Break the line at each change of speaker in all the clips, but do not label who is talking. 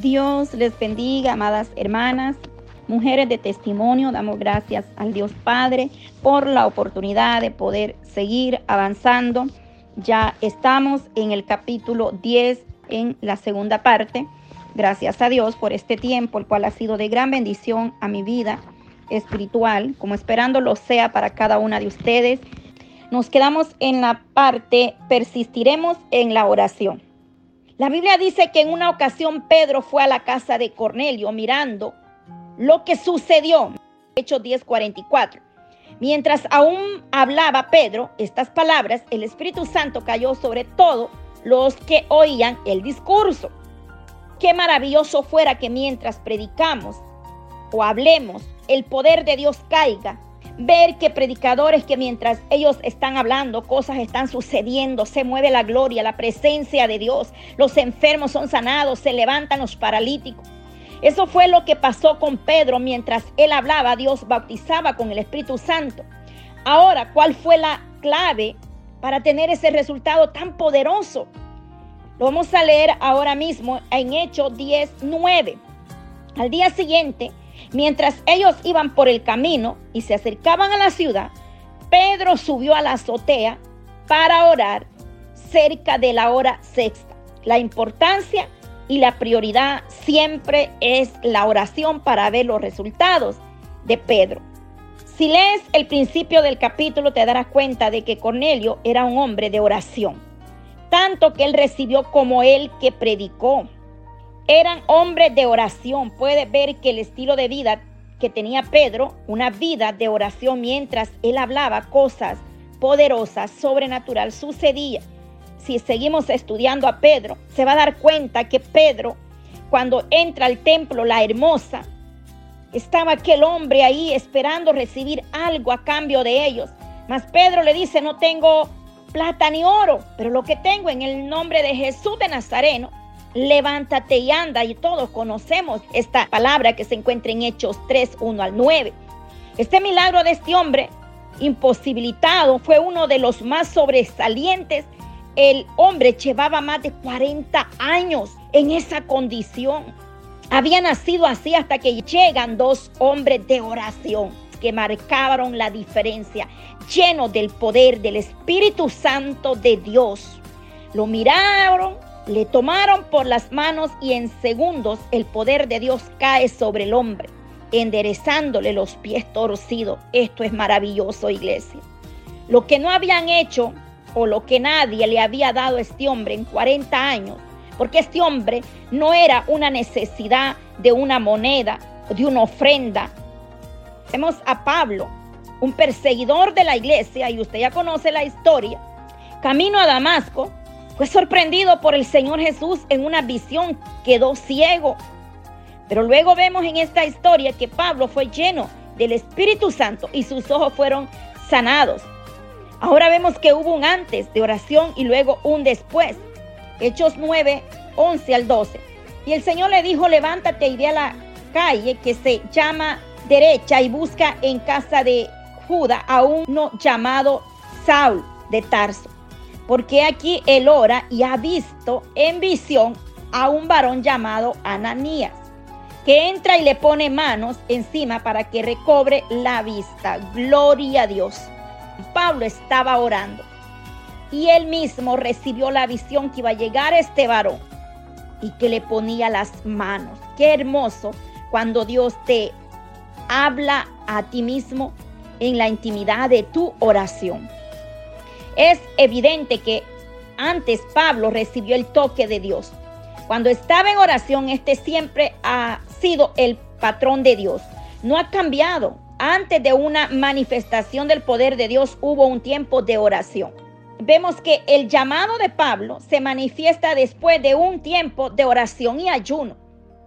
Dios les bendiga, amadas hermanas, mujeres de testimonio. Damos gracias al Dios Padre por la oportunidad de poder seguir avanzando. Ya estamos en el capítulo 10 en la segunda parte. Gracias a Dios por este tiempo, el cual ha sido de gran bendición a mi vida espiritual, como esperando lo sea para cada una de ustedes. Nos quedamos en la parte, persistiremos en la oración. La Biblia dice que en una ocasión Pedro fue a la casa de Cornelio mirando lo que sucedió. Hechos 10:44. Mientras aún hablaba Pedro estas palabras, el Espíritu Santo cayó sobre todos los que oían el discurso. Qué maravilloso fuera que mientras predicamos o hablemos, el poder de Dios caiga ver que predicadores que mientras ellos están hablando, cosas están sucediendo, se mueve la gloria, la presencia de Dios, los enfermos son sanados, se levantan los paralíticos. Eso fue lo que pasó con Pedro mientras él hablaba, Dios bautizaba con el Espíritu Santo. Ahora, ¿cuál fue la clave para tener ese resultado tan poderoso? Lo vamos a leer ahora mismo en Hechos 19. Al día siguiente, Mientras ellos iban por el camino y se acercaban a la ciudad, Pedro subió a la azotea para orar cerca de la hora sexta. La importancia y la prioridad siempre es la oración para ver los resultados de Pedro. Si lees el principio del capítulo te darás cuenta de que Cornelio era un hombre de oración, tanto que él recibió como él que predicó. Eran hombres de oración. Puedes ver que el estilo de vida que tenía Pedro, una vida de oración mientras él hablaba cosas poderosas, sobrenatural, sucedía. Si seguimos estudiando a Pedro, se va a dar cuenta que Pedro, cuando entra al templo, la hermosa, estaba aquel hombre ahí esperando recibir algo a cambio de ellos. Mas Pedro le dice, no tengo plata ni oro, pero lo que tengo en el nombre de Jesús de Nazareno, levántate y anda. Y todos conocemos esta palabra que se encuentra en Hechos 3, 1 al 9. Este milagro de este hombre imposibilitado fue uno de los más sobresalientes. El hombre llevaba más de 40 años en esa condición. Había nacido así hasta que llegan dos hombres de oración que marcaron la diferencia, llenos del poder del Espíritu Santo de Dios. Lo miraron le tomaron por las manos y en segundos el poder de Dios cae sobre el hombre, enderezándole los pies torcidos. Esto es maravilloso, iglesia. Lo que no habían hecho o lo que nadie le había dado a este hombre en 40 años, porque este hombre no era una necesidad de una moneda de una ofrenda. Vemos a Pablo, un perseguidor de la iglesia, y usted ya conoce la historia, camino a Damasco, fue sorprendido por el Señor Jesús en una visión, quedó ciego. Pero luego vemos en esta historia que Pablo fue lleno del Espíritu Santo y sus ojos fueron sanados. Ahora vemos que hubo un antes de oración y luego un después. Hechos 9, 11 al 12. Y el Señor le dijo, levántate y ve a la calle que se llama derecha y busca en casa de Judá a uno llamado Saul de Tarso porque aquí él ora y ha visto en visión a un varón llamado Ananías, que entra y le pone manos encima para que recobre la vista. Gloria a Dios. Pablo estaba orando y él mismo recibió la visión que iba a llegar este varón y que le ponía las manos. Qué hermoso cuando Dios te habla a ti mismo en la intimidad de tu oración. Es evidente que antes Pablo recibió el toque de Dios. Cuando estaba en oración, este siempre ha sido el patrón de Dios. No ha cambiado. Antes de una manifestación del poder de Dios hubo un tiempo de oración. Vemos que el llamado de Pablo se manifiesta después de un tiempo de oración y ayuno.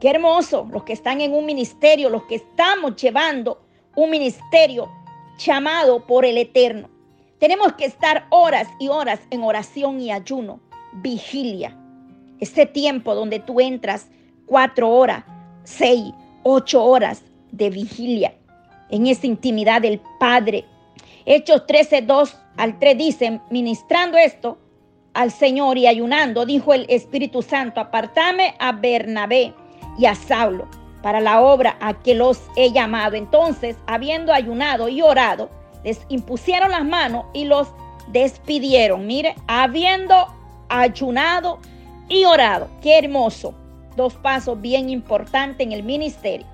Qué hermoso los que están en un ministerio, los que estamos llevando un ministerio llamado por el Eterno. Tenemos que estar horas y horas en oración y ayuno, vigilia. Ese tiempo donde tú entras cuatro horas, seis, ocho horas de vigilia en esa intimidad del Padre. Hechos 13, 2 al 3 dicen, ministrando esto al Señor y ayunando, dijo el Espíritu Santo, apartame a Bernabé y a Saulo para la obra a que los he llamado. Entonces, habiendo ayunado y orado, les impusieron las manos y los despidieron. Mire, habiendo ayunado y orado. Qué hermoso. Dos pasos bien importantes en el ministerio.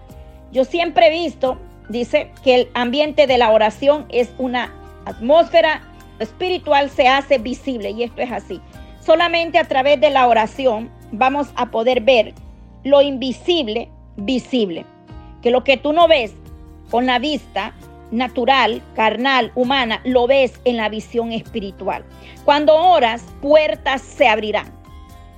Yo siempre he visto, dice, que el ambiente de la oración es una atmósfera espiritual, se hace visible y esto es así. Solamente a través de la oración vamos a poder ver lo invisible visible. Que lo que tú no ves con la vista natural, carnal, humana, lo ves en la visión espiritual. Cuando oras, puertas se abrirán.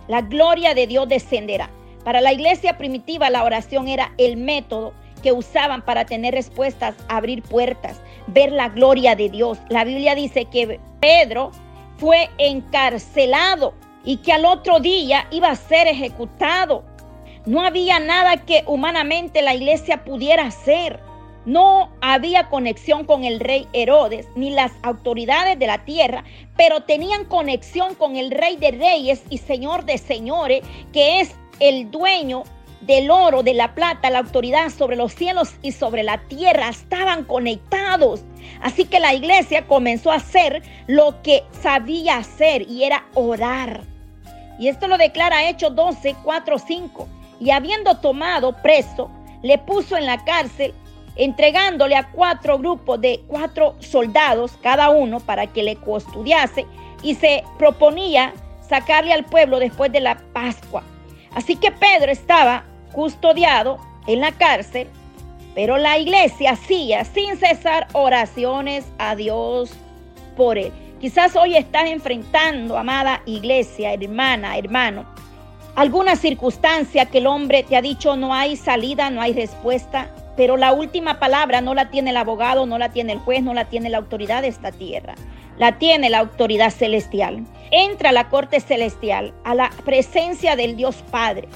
La gloria de Dios descenderá. Para la iglesia primitiva la oración era el método que usaban para tener respuestas, abrir puertas, ver la gloria de Dios. La Biblia dice que Pedro fue encarcelado y que al otro día iba a ser ejecutado. No había nada que humanamente la iglesia pudiera hacer. No había conexión con el rey Herodes ni las autoridades de la tierra, pero tenían conexión con el rey de reyes y señor de señores, que es el dueño del oro, de la plata, la autoridad sobre los cielos y sobre la tierra. Estaban conectados. Así que la iglesia comenzó a hacer lo que sabía hacer y era orar. Y esto lo declara Hechos 12, 4, 5. Y habiendo tomado preso, le puso en la cárcel entregándole a cuatro grupos de cuatro soldados cada uno para que le custodiase y se proponía sacarle al pueblo después de la Pascua. Así que Pedro estaba custodiado en la cárcel, pero la iglesia hacía sin cesar oraciones a Dios por él. Quizás hoy estás enfrentando, amada iglesia, hermana, hermano, alguna circunstancia que el hombre te ha dicho no hay salida, no hay respuesta, pero la última palabra no la tiene el abogado, no la tiene el juez, no la tiene la autoridad de esta tierra. La tiene la autoridad celestial. Entra a la corte celestial, a la presencia del Dios Padre.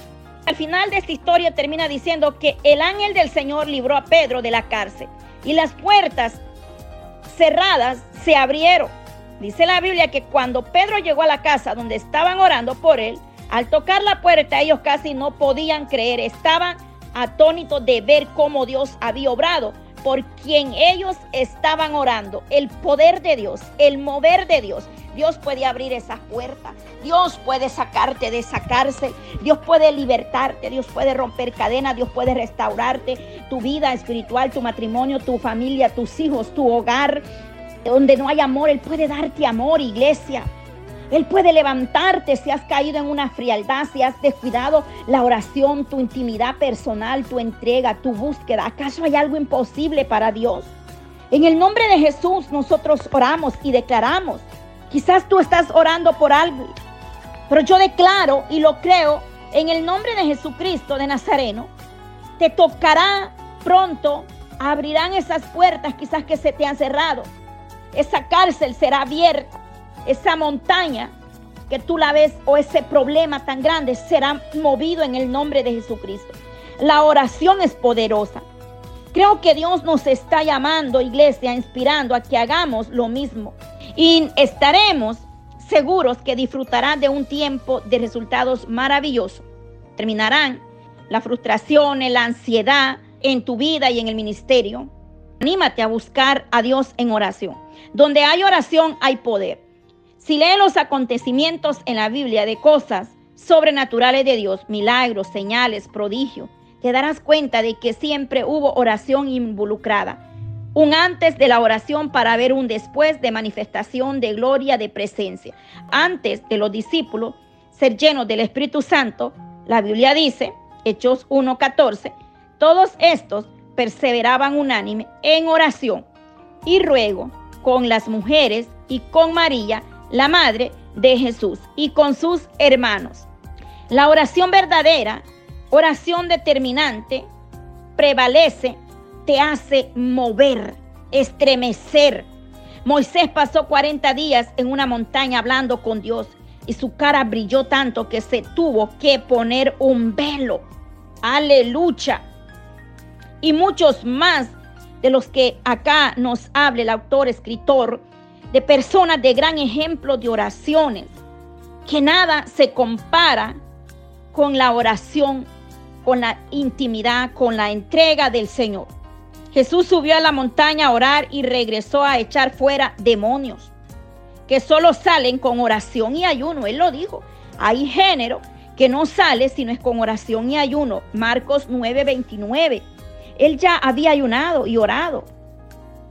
Al final de esta historia termina diciendo que el ángel del Señor libró a Pedro de la cárcel y las puertas cerradas se abrieron. Dice la Biblia que cuando Pedro llegó a la casa donde estaban orando por él, al tocar la puerta ellos casi no podían creer, estaban atónitos de ver cómo Dios había obrado por quien ellos estaban orando. El poder de Dios, el mover de Dios. Dios puede abrir esas puertas. Dios puede sacarte de esa cárcel. Dios puede libertarte. Dios puede romper cadenas. Dios puede restaurarte tu vida espiritual, tu matrimonio, tu familia, tus hijos, tu hogar. Donde no hay amor, Él puede darte amor, iglesia. Él puede levantarte si has caído en una frialdad, si has descuidado la oración, tu intimidad personal, tu entrega, tu búsqueda. ¿Acaso hay algo imposible para Dios? En el nombre de Jesús nosotros oramos y declaramos. Quizás tú estás orando por algo, pero yo declaro y lo creo en el nombre de Jesucristo de Nazareno. Te tocará pronto, abrirán esas puertas quizás que se te han cerrado. Esa cárcel será abierta esa montaña que tú la ves o ese problema tan grande será movido en el nombre de Jesucristo. La oración es poderosa. Creo que Dios nos está llamando, iglesia, inspirando a que hagamos lo mismo. Y estaremos seguros que disfrutarán de un tiempo de resultados maravillosos. Terminarán la frustración, la ansiedad en tu vida y en el ministerio. Anímate a buscar a Dios en oración. Donde hay oración hay poder. Si lees los acontecimientos en la Biblia de cosas sobrenaturales de Dios, milagros, señales, prodigios, te darás cuenta de que siempre hubo oración involucrada. Un antes de la oración para ver un después de manifestación de gloria, de presencia. Antes de los discípulos ser llenos del Espíritu Santo, la Biblia dice, Hechos 1.14, todos estos perseveraban unánime en oración y ruego con las mujeres y con María, la madre de Jesús, y con sus hermanos. La oración verdadera, oración determinante, prevalece, te hace mover, estremecer. Moisés pasó 40 días en una montaña hablando con Dios y su cara brilló tanto que se tuvo que poner un velo. Aleluya. Y muchos más de los que acá nos hable el autor, escritor, de personas de gran ejemplo de oraciones, que nada se compara con la oración con la intimidad, con la entrega del Señor. Jesús subió a la montaña a orar y regresó a echar fuera demonios que solo salen con oración y ayuno. Él lo dijo. Hay género que no sale si no es con oración y ayuno. Marcos 9:29. Él ya había ayunado y orado.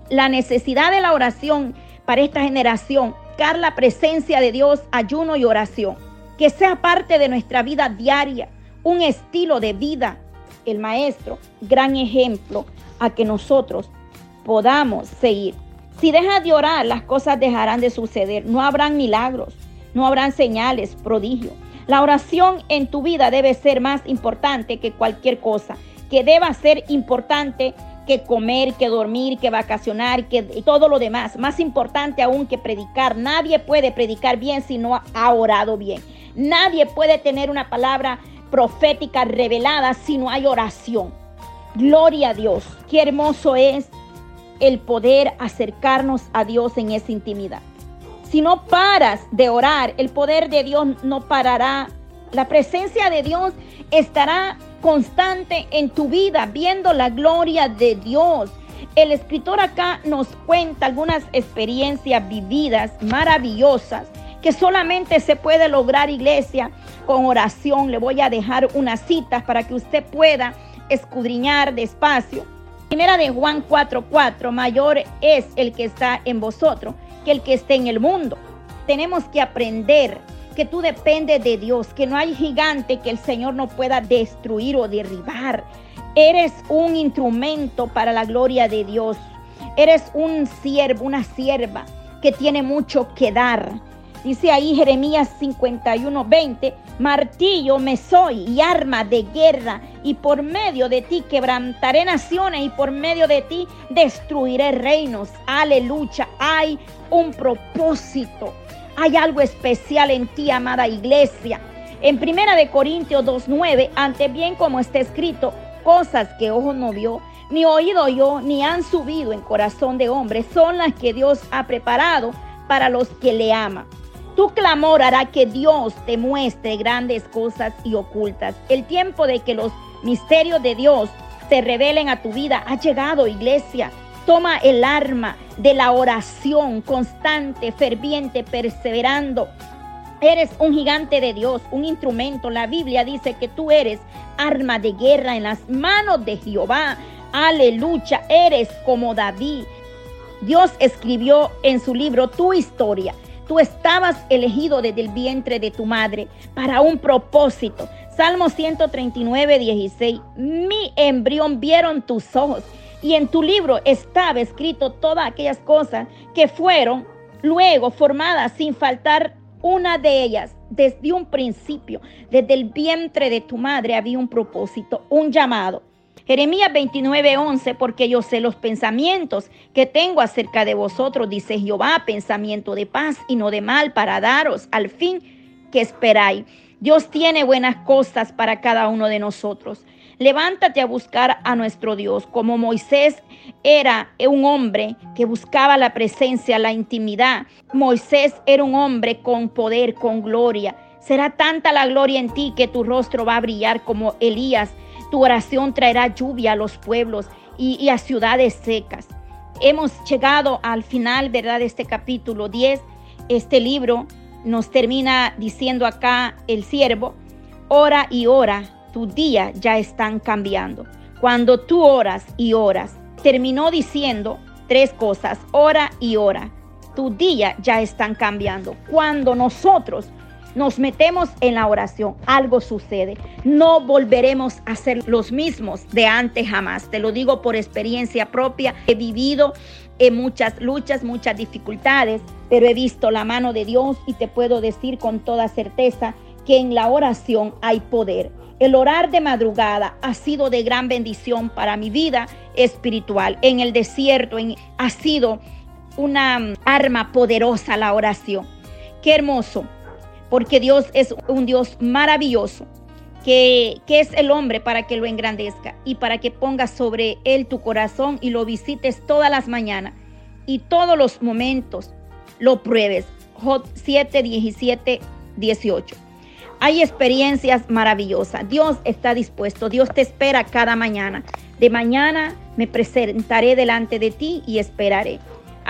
La necesidad de la oración para esta generación, buscar la presencia de Dios, ayuno y oración, que sea parte de nuestra vida diaria, un estilo de vida. El maestro, gran ejemplo a que nosotros podamos seguir. Si dejas de orar, las cosas dejarán de suceder. No habrán milagros, no habrán señales, prodigios. La oración en tu vida debe ser más importante que cualquier cosa, que deba ser importante que comer, que dormir, que vacacionar, que todo lo demás. Más importante aún que predicar. Nadie puede predicar bien si no ha orado bien. Nadie puede tener una palabra profética revelada si no hay oración. Gloria a Dios. Qué hermoso es el poder acercarnos a Dios en esa intimidad. Si no paras de orar, el poder de Dios no parará. La presencia de Dios estará constante en tu vida, viendo la gloria de Dios. El escritor acá nos cuenta algunas experiencias vividas maravillosas que solamente se puede lograr, iglesia, con oración. Le voy a dejar unas citas para que usted pueda escudriñar despacio. Primera de Juan 4:4, mayor es el que está en vosotros que el que esté en el mundo. Tenemos que aprender que tú dependes de Dios, que no hay gigante que el Señor no pueda destruir o derribar. Eres un instrumento para la gloria de Dios. Eres un siervo, una sierva que tiene mucho que dar. Dice ahí Jeremías 51, 20, martillo me soy y arma de guerra, y por medio de ti quebrantaré naciones y por medio de ti destruiré reinos. Aleluya, hay un propósito, hay algo especial en ti, amada iglesia. En Primera de Corintios 2.9, ante bien como está escrito, cosas que ojo no vio, ni oído yo, ni han subido en corazón de hombre, son las que Dios ha preparado para los que le aman. Tu clamor hará que Dios te muestre grandes cosas y ocultas. El tiempo de que los misterios de Dios se revelen a tu vida ha llegado, iglesia. Toma el arma de la oración constante, ferviente, perseverando. Eres un gigante de Dios, un instrumento. La Biblia dice que tú eres arma de guerra en las manos de Jehová. Aleluya, eres como David. Dios escribió en su libro tu historia Tú estabas elegido desde el vientre de tu madre para un propósito. Salmo 139, 16. Mi embrión vieron tus ojos y en tu libro estaba escrito todas aquellas cosas que fueron luego formadas sin faltar una de ellas. Desde un principio, desde el vientre de tu madre había un propósito, un llamado. Jeremías 29:11, porque yo sé los pensamientos que tengo acerca de vosotros, dice Jehová, pensamiento de paz y no de mal para daros al fin que esperáis. Dios tiene buenas cosas para cada uno de nosotros. Levántate a buscar a nuestro Dios, como Moisés era un hombre que buscaba la presencia, la intimidad. Moisés era un hombre con poder, con gloria. Será tanta la gloria en ti que tu rostro va a brillar como Elías tu oración traerá lluvia a los pueblos y, a ciudades secas. Hemos llegado al final, ¿verdad?, de este capítulo 10. Este libro nos termina diciendo acá el siervo, ora y ora, tus días ya están cambiando. Cuando tú oras y oras, terminó diciendo tres cosas, ora y ora. Tus días ya están cambiando. Cuando nosotros nos metemos en la oración, algo sucede. No volveremos a ser los mismos de antes jamás. Te lo digo por experiencia propia. He vivido en muchas luchas, muchas dificultades, pero he visto la mano de Dios y te puedo decir con toda certeza que en la oración hay poder. El orar de madrugada ha sido de gran bendición para mi vida espiritual. En el desierto ha sido una arma poderosa la oración. Qué hermoso porque Dios es un Dios maravilloso, que, que, es el hombre para que lo engrandezca y para que pongas sobre él tu corazón y lo visites todas las mañanas y todos los momentos lo pruebes. Job 7, 17, 18. Hay experiencias maravillosas. Dios está dispuesto. Dios te espera cada mañana. De mañana me presentaré delante de ti y esperaré.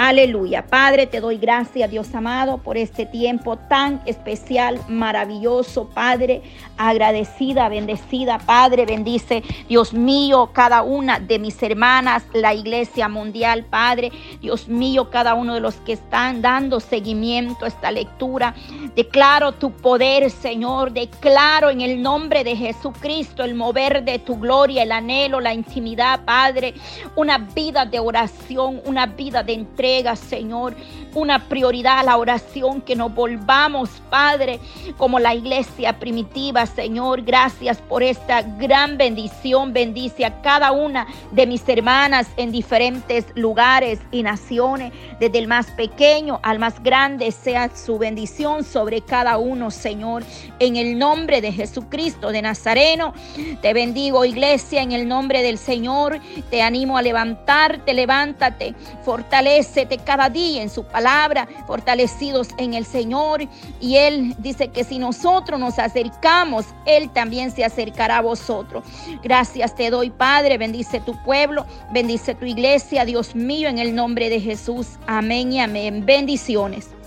Aleluya. Padre, te doy gracias, Dios amado, por este tiempo tan especial, maravilloso, Padre. Agradecida, bendecida, Padre, bendice, Dios mío, cada una de mis hermanas, la iglesia mundial, Padre. Dios mío, cada uno de los que están dando seguimiento a esta lectura. Declaro tu poder, Señor. Declaro en el nombre de Jesucristo el mover de tu gloria, el anhelo, la intimidad, Padre. Una vida de oración, una vida de entrega Señor. Una prioridad a la oración, que nos volvamos, Padre, como la iglesia primitiva, Señor. Gracias por esta gran bendición. Bendice a cada una de mis hermanas en diferentes lugares y naciones, desde el más pequeño al más grande, sea su bendición sobre cada uno, Señor. En el nombre de Jesucristo de Nazareno, te bendigo, iglesia, en el nombre del Señor. Te animo a levantarte, levántate, fortalece cada día en su palabra, fortalecidos en el Señor. Y Él dice que si nosotros nos acercamos, Él también se acercará a vosotros. Gracias te doy, Padre. Bendice tu pueblo, bendice tu iglesia, Dios mío, en el nombre de Jesús. Amén y amén. Bendiciones.